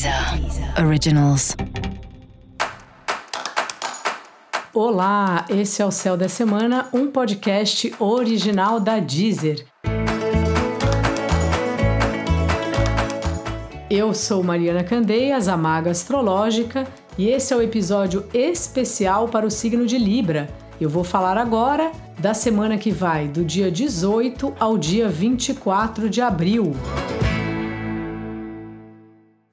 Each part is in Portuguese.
Deezer Originals. Olá, esse é o Céu da Semana, um podcast original da Deezer. Eu sou Mariana Candeias, a Maga Astrológica, e esse é o episódio especial para o signo de Libra. Eu vou falar agora da semana que vai do dia 18 ao dia 24 de abril.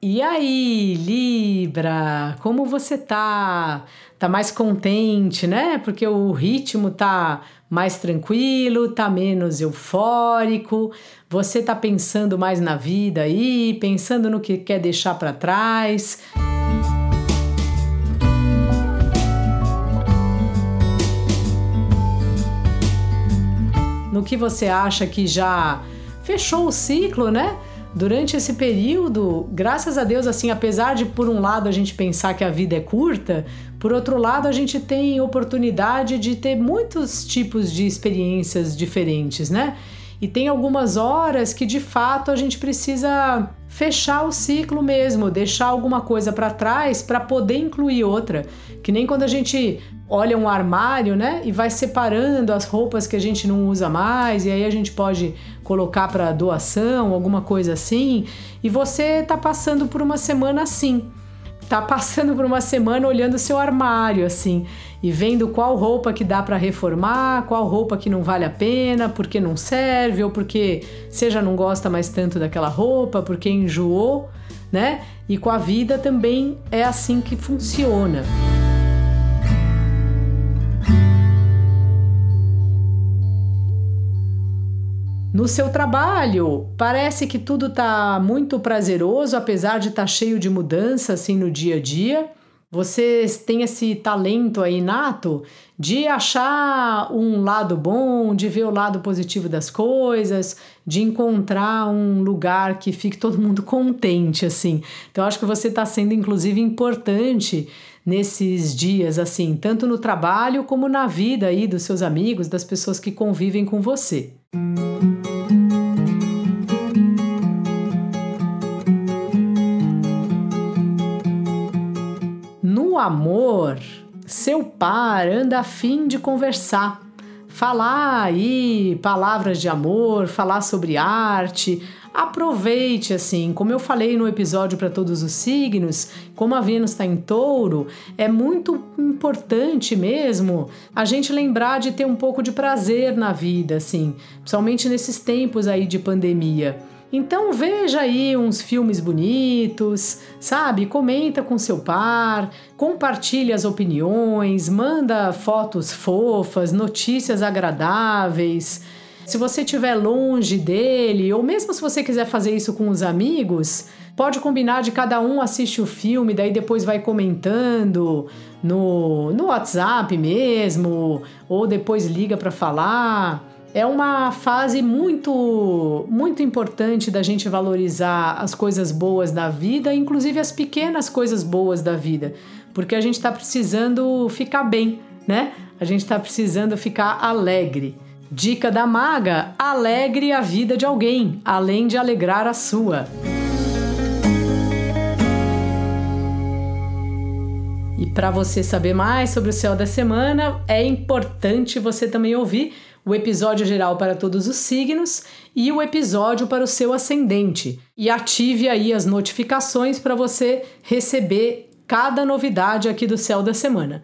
E aí, Libra, como você tá? Tá mais contente, né? Porque o ritmo tá mais tranquilo, tá menos eufórico. Você tá pensando mais na vida aí, pensando no que quer deixar para trás. No que você acha que já fechou o ciclo, né? Durante esse período, graças a Deus, assim, apesar de por um lado a gente pensar que a vida é curta, por outro lado a gente tem oportunidade de ter muitos tipos de experiências diferentes, né? E tem algumas horas que de fato a gente precisa fechar o ciclo mesmo, deixar alguma coisa para trás para poder incluir outra. Que nem quando a gente olha um armário, né, e vai separando as roupas que a gente não usa mais, e aí a gente pode colocar para doação, alguma coisa assim. E você tá passando por uma semana assim. Tá passando por uma semana olhando seu armário assim e vendo qual roupa que dá para reformar, qual roupa que não vale a pena, porque não serve ou porque você já não gosta mais tanto daquela roupa, porque enjoou, né? E com a vida também é assim que funciona. No seu trabalho, parece que tudo está muito prazeroso, apesar de estar tá cheio de mudança assim no dia a dia. Vocês têm esse talento aí nato de achar um lado bom, de ver o lado positivo das coisas, de encontrar um lugar que fique todo mundo contente, assim. Então, acho que você está sendo, inclusive, importante nesses dias, assim, tanto no trabalho como na vida aí dos seus amigos, das pessoas que convivem com você. No amor, seu par anda a fim de conversar, falar aí palavras de amor, falar sobre arte. Aproveite assim, como eu falei no episódio para todos os signos, como a Vênus está em touro, é muito importante mesmo a gente lembrar de ter um pouco de prazer na vida, assim, principalmente nesses tempos aí de pandemia. Então veja aí uns filmes bonitos, sabe? Comenta com seu par, compartilhe as opiniões, manda fotos fofas, notícias agradáveis. Se você estiver longe dele, ou mesmo se você quiser fazer isso com os amigos, pode combinar de cada um assiste o filme, daí depois vai comentando no, no WhatsApp mesmo, ou depois liga para falar. É uma fase muito, muito importante da gente valorizar as coisas boas da vida, inclusive as pequenas coisas boas da vida, porque a gente está precisando ficar bem, né? A gente está precisando ficar alegre. Dica da maga: alegre a vida de alguém, além de alegrar a sua. E para você saber mais sobre o céu da semana, é importante você também ouvir o episódio geral para todos os signos e o episódio para o seu ascendente. E ative aí as notificações para você receber cada novidade aqui do céu da semana.